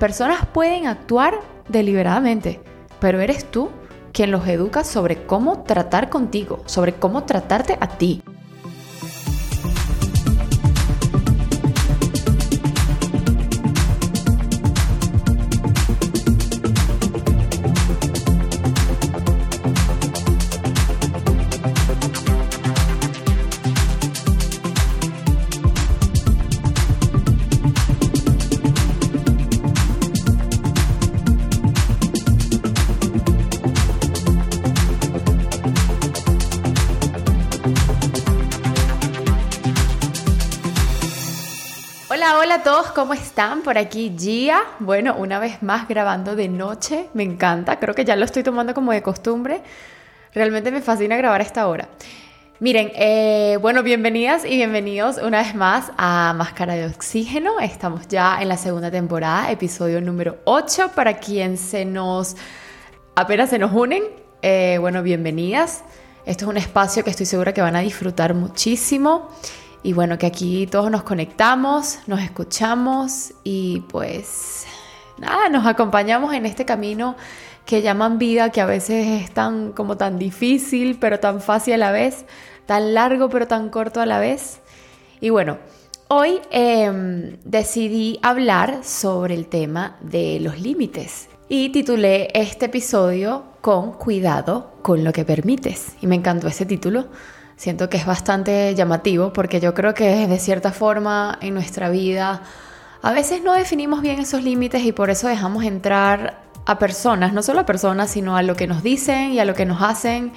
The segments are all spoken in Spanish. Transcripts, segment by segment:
personas pueden actuar deliberadamente, pero eres tú quien los educa sobre cómo tratar contigo, sobre cómo tratarte a ti. Hola, a todos, ¿cómo están? Por aquí Gia. Bueno, una vez más grabando de noche, me encanta, creo que ya lo estoy tomando como de costumbre. Realmente me fascina grabar a esta hora. Miren, eh, bueno, bienvenidas y bienvenidos una vez más a Máscara de Oxígeno. Estamos ya en la segunda temporada, episodio número 8. Para quien se nos apenas se nos unen, eh, bueno, bienvenidas. Esto es un espacio que estoy segura que van a disfrutar muchísimo. Y bueno, que aquí todos nos conectamos, nos escuchamos y pues nada, nos acompañamos en este camino que llaman vida, que a veces es tan como tan difícil, pero tan fácil a la vez, tan largo pero tan corto a la vez. Y bueno, hoy em, decidí hablar sobre el tema de los límites y titulé este episodio con cuidado con lo que permites. Y me encantó ese título siento que es bastante llamativo porque yo creo que de cierta forma en nuestra vida a veces no definimos bien esos límites y por eso dejamos entrar a personas, no solo a personas, sino a lo que nos dicen y a lo que nos hacen.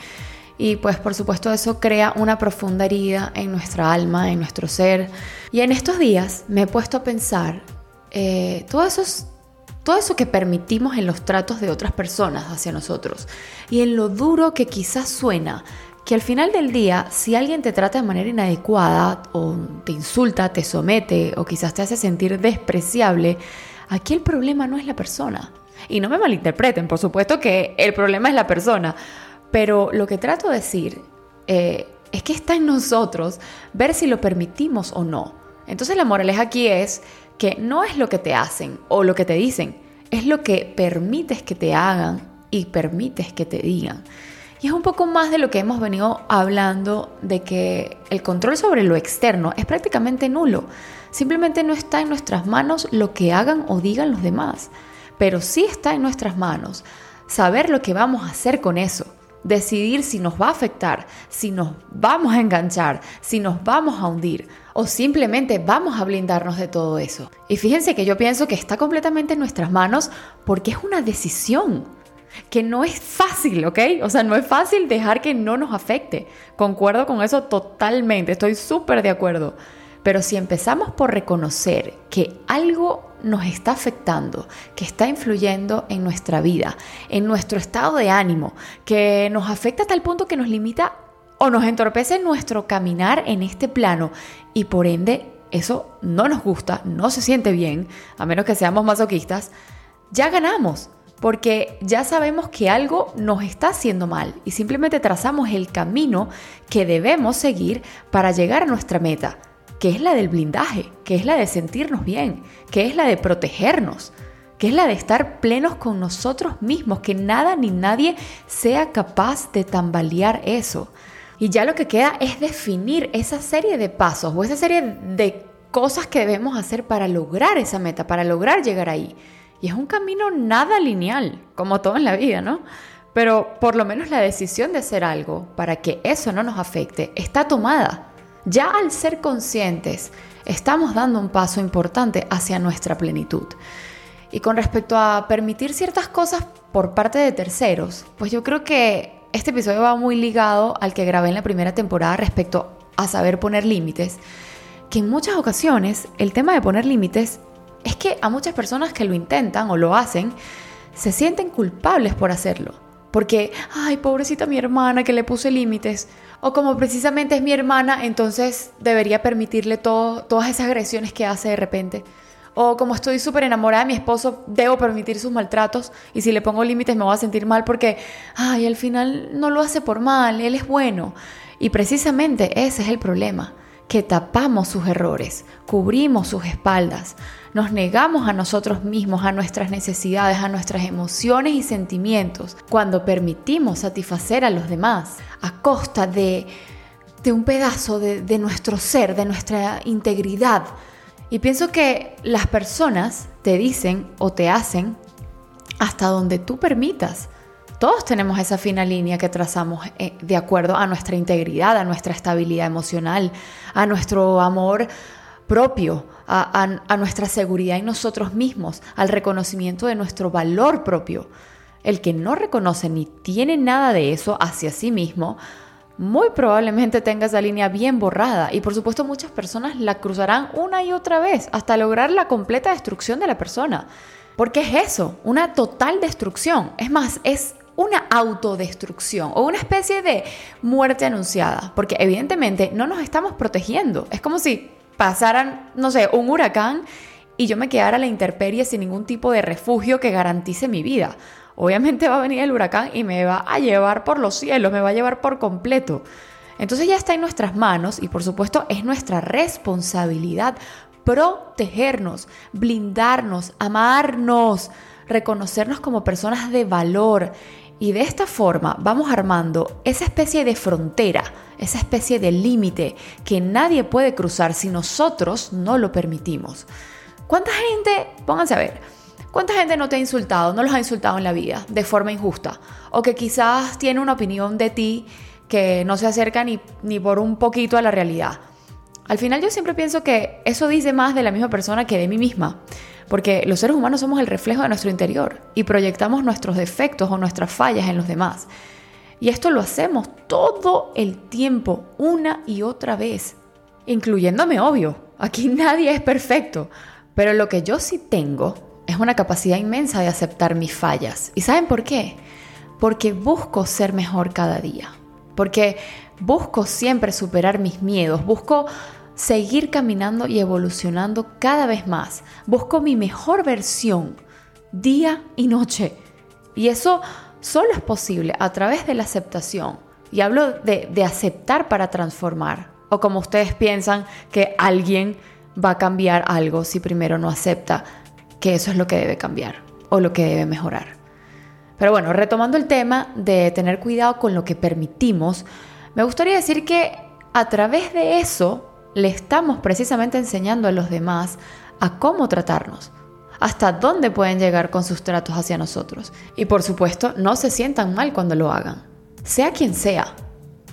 Y pues por supuesto eso crea una profunda herida en nuestra alma, en nuestro ser. Y en estos días me he puesto a pensar eh, todo, todo eso que permitimos en los tratos de otras personas hacia nosotros y en lo duro que quizás suena que al final del día, si alguien te trata de manera inadecuada o te insulta, te somete o quizás te hace sentir despreciable, aquí el problema no es la persona. Y no me malinterpreten, por supuesto que el problema es la persona, pero lo que trato de decir eh, es que está en nosotros ver si lo permitimos o no. Entonces la moraleja aquí es que no es lo que te hacen o lo que te dicen, es lo que permites que te hagan y permites que te digan. Y es un poco más de lo que hemos venido hablando de que el control sobre lo externo es prácticamente nulo. Simplemente no está en nuestras manos lo que hagan o digan los demás. Pero sí está en nuestras manos saber lo que vamos a hacer con eso. Decidir si nos va a afectar, si nos vamos a enganchar, si nos vamos a hundir o simplemente vamos a blindarnos de todo eso. Y fíjense que yo pienso que está completamente en nuestras manos porque es una decisión que no es fácil, ¿ok? O sea, no es fácil dejar que no nos afecte. Concuerdo con eso totalmente, estoy súper de acuerdo. Pero si empezamos por reconocer que algo nos está afectando, que está influyendo en nuestra vida, en nuestro estado de ánimo, que nos afecta a tal punto que nos limita o nos entorpece nuestro caminar en este plano y por ende eso no nos gusta, no se siente bien, a menos que seamos masoquistas, ya ganamos porque ya sabemos que algo nos está haciendo mal y simplemente trazamos el camino que debemos seguir para llegar a nuestra meta, que es la del blindaje, que es la de sentirnos bien, que es la de protegernos, que es la de estar plenos con nosotros mismos, que nada ni nadie sea capaz de tambalear eso. Y ya lo que queda es definir esa serie de pasos o esa serie de cosas que debemos hacer para lograr esa meta, para lograr llegar ahí. Y es un camino nada lineal, como todo en la vida, ¿no? Pero por lo menos la decisión de hacer algo para que eso no nos afecte está tomada. Ya al ser conscientes, estamos dando un paso importante hacia nuestra plenitud. Y con respecto a permitir ciertas cosas por parte de terceros, pues yo creo que este episodio va muy ligado al que grabé en la primera temporada respecto a saber poner límites, que en muchas ocasiones el tema de poner límites es que a muchas personas que lo intentan o lo hacen, se sienten culpables por hacerlo. Porque, ay, pobrecita mi hermana que le puse límites. O como precisamente es mi hermana, entonces debería permitirle todo, todas esas agresiones que hace de repente. O como estoy súper enamorada de mi esposo, debo permitir sus maltratos. Y si le pongo límites me voy a sentir mal porque, ay, al final no lo hace por mal, él es bueno. Y precisamente ese es el problema que tapamos sus errores, cubrimos sus espaldas, nos negamos a nosotros mismos, a nuestras necesidades, a nuestras emociones y sentimientos, cuando permitimos satisfacer a los demás a costa de, de un pedazo de, de nuestro ser, de nuestra integridad. Y pienso que las personas te dicen o te hacen hasta donde tú permitas. Todos tenemos esa fina línea que trazamos eh, de acuerdo a nuestra integridad, a nuestra estabilidad emocional, a nuestro amor propio, a, nuestra seguridad en nosotros mismos, al reconocimiento de nuestro valor propio. El que no reconoce ni tiene nada de eso hacia sí mismo, muy probablemente tenga esa línea bien borrada y por supuesto muchas personas la cruzarán una y otra vez hasta lograr la completa destrucción de la persona. Porque es eso, una total destrucción. Es más, es una autodestrucción o una especie de muerte anunciada, porque evidentemente no nos estamos protegiendo. Es como si pasaran, no sé, un huracán y yo me quedara a la intemperie sin ningún tipo de refugio que garantice mi vida. Obviamente va a venir el huracán y me va a llevar por los cielos, me va a llevar por completo. Entonces ya está en nuestras manos y por supuesto es nuestra responsabilidad protegernos, blindarnos, amarnos, reconocernos como personas de valor, y de esta forma vamos armando esa especie de frontera, esa especie de límite que nadie puede cruzar si nosotros no lo permitimos. ¿Cuánta gente, pónganse a ver, cuánta gente no te ha insultado, no los ha insultado en la vida de forma injusta? O que quizás tiene una opinión de ti que no se acerca ni, ni por un poquito a la realidad. Al final yo siempre pienso que eso dice más de la misma persona que de mí misma. Porque los seres humanos somos el reflejo de nuestro interior y proyectamos nuestros defectos o nuestras fallas en los demás. Y esto lo hacemos todo el tiempo, una y otra vez, incluyéndome, obvio. Aquí nadie es perfecto, pero lo que yo sí tengo es una capacidad inmensa de aceptar mis fallas. ¿Y saben por qué? Porque busco ser mejor cada día. Porque busco siempre superar mis miedos, busco seguir caminando y evolucionando cada vez más. Busco mi mejor versión día y noche. Y eso solo es posible a través de la aceptación. Y hablo de, aceptar para transformar. O como ustedes piensan que alguien va a cambiar algo si primero no acepta que eso es lo que debe cambiar o lo que debe mejorar. Pero bueno, retomando el tema de tener cuidado con lo que permitimos, me gustaría decir que a través de eso le estamos precisamente enseñando a los demás a cómo tratarnos, hasta dónde pueden llegar con sus tratos hacia nosotros. Y por supuesto, no se sientan mal cuando lo hagan, sea quien sea.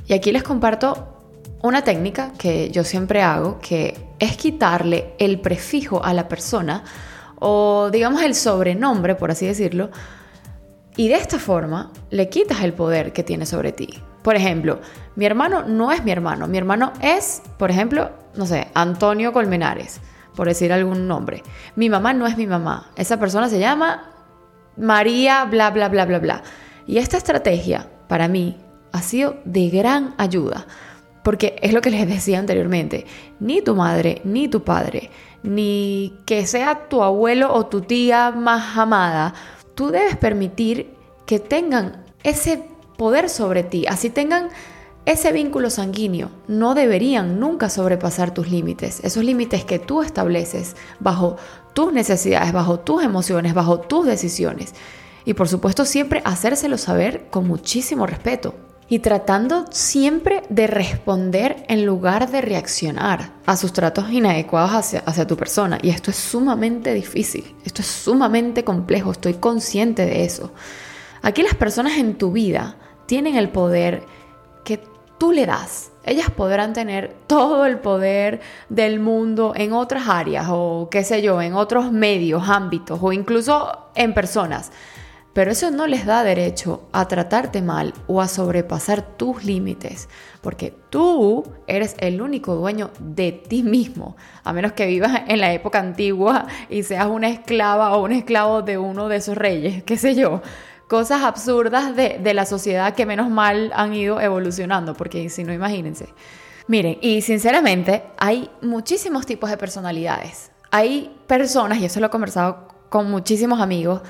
Y aquí les comparto una técnica que yo siempre hago, que es quitarle el prefijo a la persona o digamos el sobrenombre, por así decirlo, y de esta forma le quitas el poder que tiene sobre ti. Por ejemplo, mi hermano no es mi hermano. Mi hermano es, por ejemplo, no sé, Antonio Colmenares, por decir algún nombre. Mi mamá no es mi mamá. Esa persona se llama María, bla, bla, bla, bla, bla. Y esta estrategia, para mí, ha sido de gran ayuda. Porque es lo que les decía anteriormente, ni tu madre, ni tu padre, ni que sea tu abuelo o tu tía más amada, tú debes permitir que tengan ese poder sobre ti, así tengan ese vínculo sanguíneo, no deberían nunca sobrepasar tus límites, esos límites que tú estableces bajo tus necesidades, bajo tus emociones, bajo tus decisiones. Y por supuesto siempre hacérselo saber con muchísimo respeto y tratando siempre de responder en lugar de reaccionar a sus tratos inadecuados hacia, hacia, tu persona. Y esto es sumamente difícil, esto es sumamente complejo, estoy consciente de eso. Aquí las personas en tu vida tienen el poder que tú le das. Ellas podrán tener todo el poder del mundo en otras áreas o qué sé yo, en otros medios, ámbitos o incluso en personas. Pero eso no les da derecho a tratarte mal o a sobrepasar tus límites, porque tú eres el único dueño de ti mismo, a menos que vivas en la época antigua y seas una esclava o un esclavo de uno de esos reyes, qué sé yo cosas absurdas de, la sociedad que menos mal han ido evolucionando, porque si no, imagínense. Miren, y sinceramente hay muchísimos tipos de personalidades. Hay personas, y eso lo he conversado con muchísimos amigos,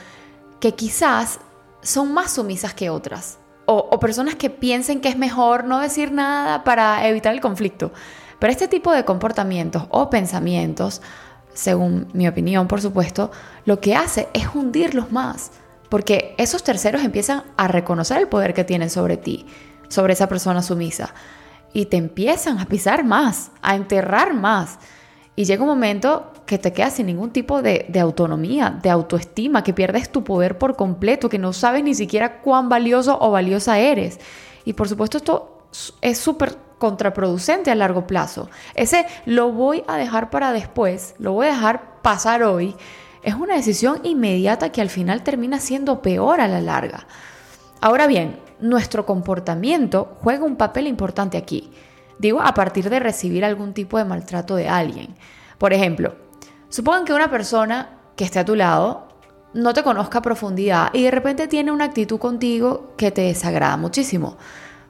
que quizás son más sumisas que otras. O, o, personas que piensen que es mejor no decir nada para evitar el conflicto. Pero este tipo de comportamientos o pensamientos, según mi opinión, por supuesto, lo que hace es hundirlos más, porque esos terceros empiezan a reconocer el poder que tienen sobre ti, sobre esa persona sumisa, y te empiezan a pisar más, a enterrar más. Y llega un momento que te quedas sin ningún tipo de, autonomía, de autoestima, que pierdes tu poder por completo, que no sabes ni siquiera cuán valioso o valiosa eres. Y por supuesto esto es súper contraproducente a largo plazo. Ese lo voy a dejar para después, lo voy a dejar pasar hoy, es una decisión inmediata que al final termina siendo peor a la larga. Ahora bien, nuestro comportamiento juega un papel importante aquí. Digo, a partir de recibir algún tipo de maltrato de alguien. Por ejemplo, supongan que una persona que esté a tu lado no te conozca a profundidad y de repente tiene una actitud contigo que te desagrada muchísimo.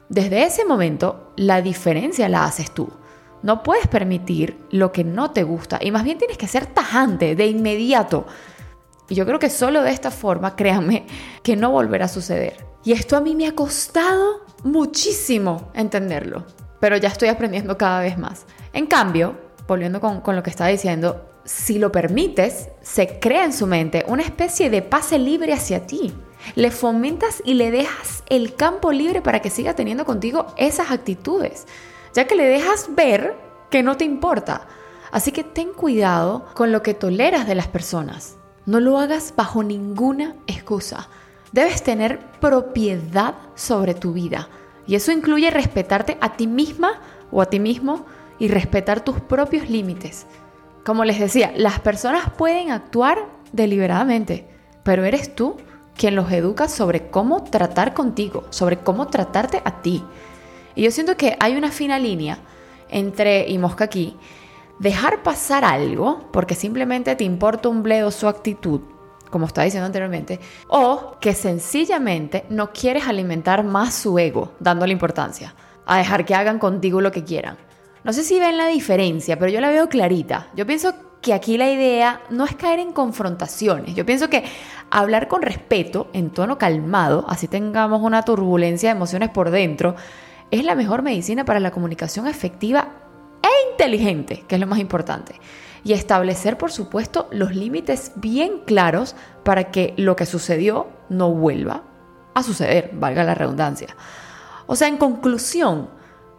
Desde ese momento, la diferencia la haces tú. No puedes permitir lo que no te gusta y más bien tienes que ser tajante de inmediato. Y yo creo que solo de esta forma, créanme, que no volverá a suceder. Y esto a mí me ha costado muchísimo entenderlo, pero ya estoy aprendiendo cada vez más. En cambio, volviendo con, con lo que estaba diciendo, si lo permites, se crea en su mente una especie de pase libre hacia ti. Le fomentas y le dejas el campo libre para que siga teniendo contigo esas actitudes, ya que le dejas ver que no te importa. Así que ten cuidado con lo que toleras de las personas. No lo hagas bajo ninguna excusa. Debes tener propiedad sobre tu vida. Y eso incluye respetarte a ti misma o a ti mismo y respetar tus propios límites. Como les decía, las personas pueden actuar deliberadamente, pero eres tú quien los educa sobre cómo tratar contigo, sobre cómo tratarte a ti. Y yo siento que hay una fina línea entre, y mosca aquí, dejar pasar algo porque simplemente te importa un bledo su actitud, como estaba diciendo anteriormente, o que sencillamente no quieres alimentar más su ego, dándole importancia, a dejar que hagan contigo lo que quieran. No sé si ven la diferencia, pero yo la veo clarita. Yo pienso que aquí la idea no es caer en confrontaciones. Yo pienso que hablar con respeto, en tono calmado, así tengamos una turbulencia de emociones por dentro, es la mejor medicina para la comunicación efectiva e inteligente, que es lo más importante. Y establecer, por supuesto, los límites bien claros para que lo que sucedió no vuelva a suceder, valga la redundancia. O sea, en conclusión,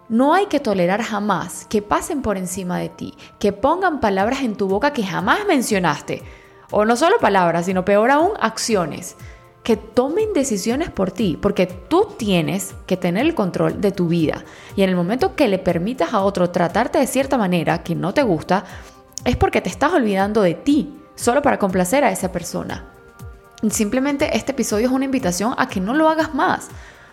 no hay que tolerar jamás que pasen por encima de ti, que pongan palabras en tu boca que jamás mencionaste. O no solo palabras, sino peor aún, acciones. Que tomen decisiones por ti, porque tú tienes que tener el control de tu vida. Y en el momento que le permitas a otro tratarte de cierta manera que no te gusta, es porque te estás olvidando de ti, solo para complacer a esa persona. Simplemente este episodio es una invitación a que no lo hagas más.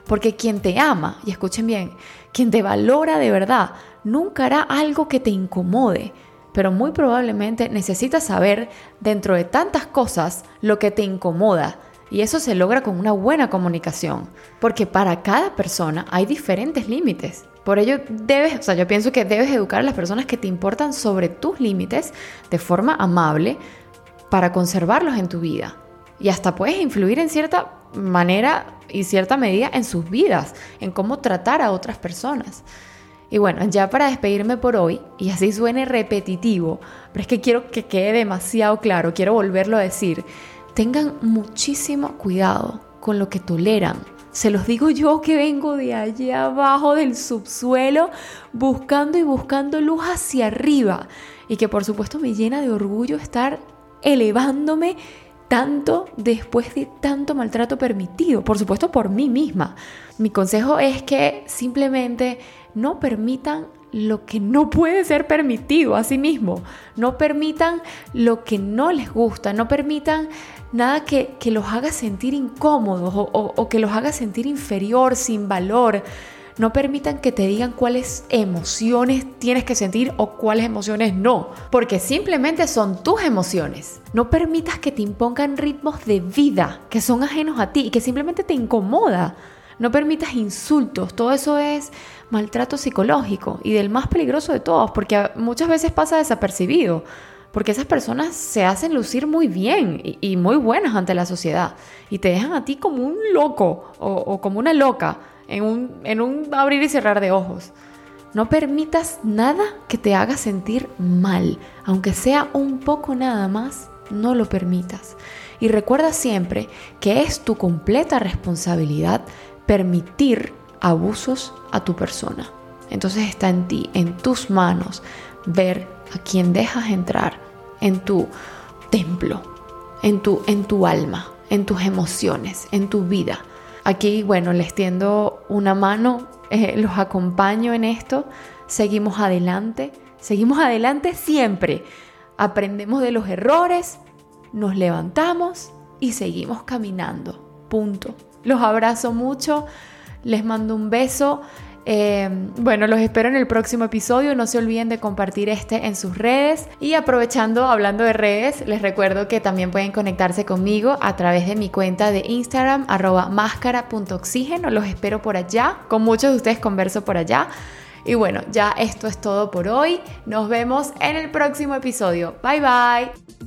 Porque quien te ama, y escuchen bien, quien te valora de verdad, nunca hará algo que te incomode, pero muy probablemente necesitas saber dentro de tantas cosas lo que te incomoda. Y eso se logra con una buena comunicación, porque para cada persona hay diferentes límites. Por ello debes, o sea, yo pienso que debes educar a las personas que te importan sobre tus límites de forma amable para conservarlos en tu vida. Y hasta puedes influir en cierta manera y cierta medida en sus vidas, en cómo tratar a otras personas. Y bueno, ya para despedirme por hoy, y así suene repetitivo, pero es que quiero que quede demasiado claro, quiero volverlo a decir, tengan muchísimo cuidado con lo que toleran. Se los digo yo que vengo de allá abajo del subsuelo buscando y buscando luz hacia arriba y que por supuesto me llena de orgullo estar elevándome tanto después de tanto maltrato permitido, por supuesto por mí misma. Mi consejo es que simplemente no permitan lo que no puede ser permitido a sí mismo, no permitan lo que no les gusta, no permitan nada que, los haga sentir incómodos o que los haga sentir inferior, sin valor. No permitan que te digan cuáles emociones tienes que sentir o cuáles emociones no, porque simplemente son tus emociones. No permitas que te impongan ritmos de vida que son ajenos a ti y que simplemente te incomoda. No permitas insultos, todo eso es maltrato psicológico y del más peligroso de todos, porque muchas veces pasa desapercibido, porque esas personas se hacen lucir muy bien y, muy buenas ante la sociedad y te dejan a ti como un loco o como una loca en un, abrir y cerrar de ojos. No permitas nada que te haga sentir mal, aunque sea un poco nada más, no lo permitas. Y recuerda siempre que es tu completa responsabilidad permitir abusos a tu persona. Entonces está en ti, en tus manos, ver a quién dejas entrar en tu templo, en tu, en tu alma, en tus emociones, en tu vida. Aquí, bueno, les tiendo una mano eh, los acompaño en esto, seguimos adelante, seguimos adelante siempre, aprendemos de los errores, nos levantamos y seguimos caminando, punto. Los abrazo mucho, les mando un beso. Em, bueno, los espero en el próximo episodio. No se olviden de compartir este en sus redes. Y aprovechando, hablando de redes, les recuerdo que también pueden conectarse conmigo a través de mi cuenta de Instagram, arroba máscara.oxígeno. Los espero por allá. Con muchos de ustedes converso por allá. Y bueno, ya esto es todo por hoy. Nos vemos en el próximo episodio. Bye bye.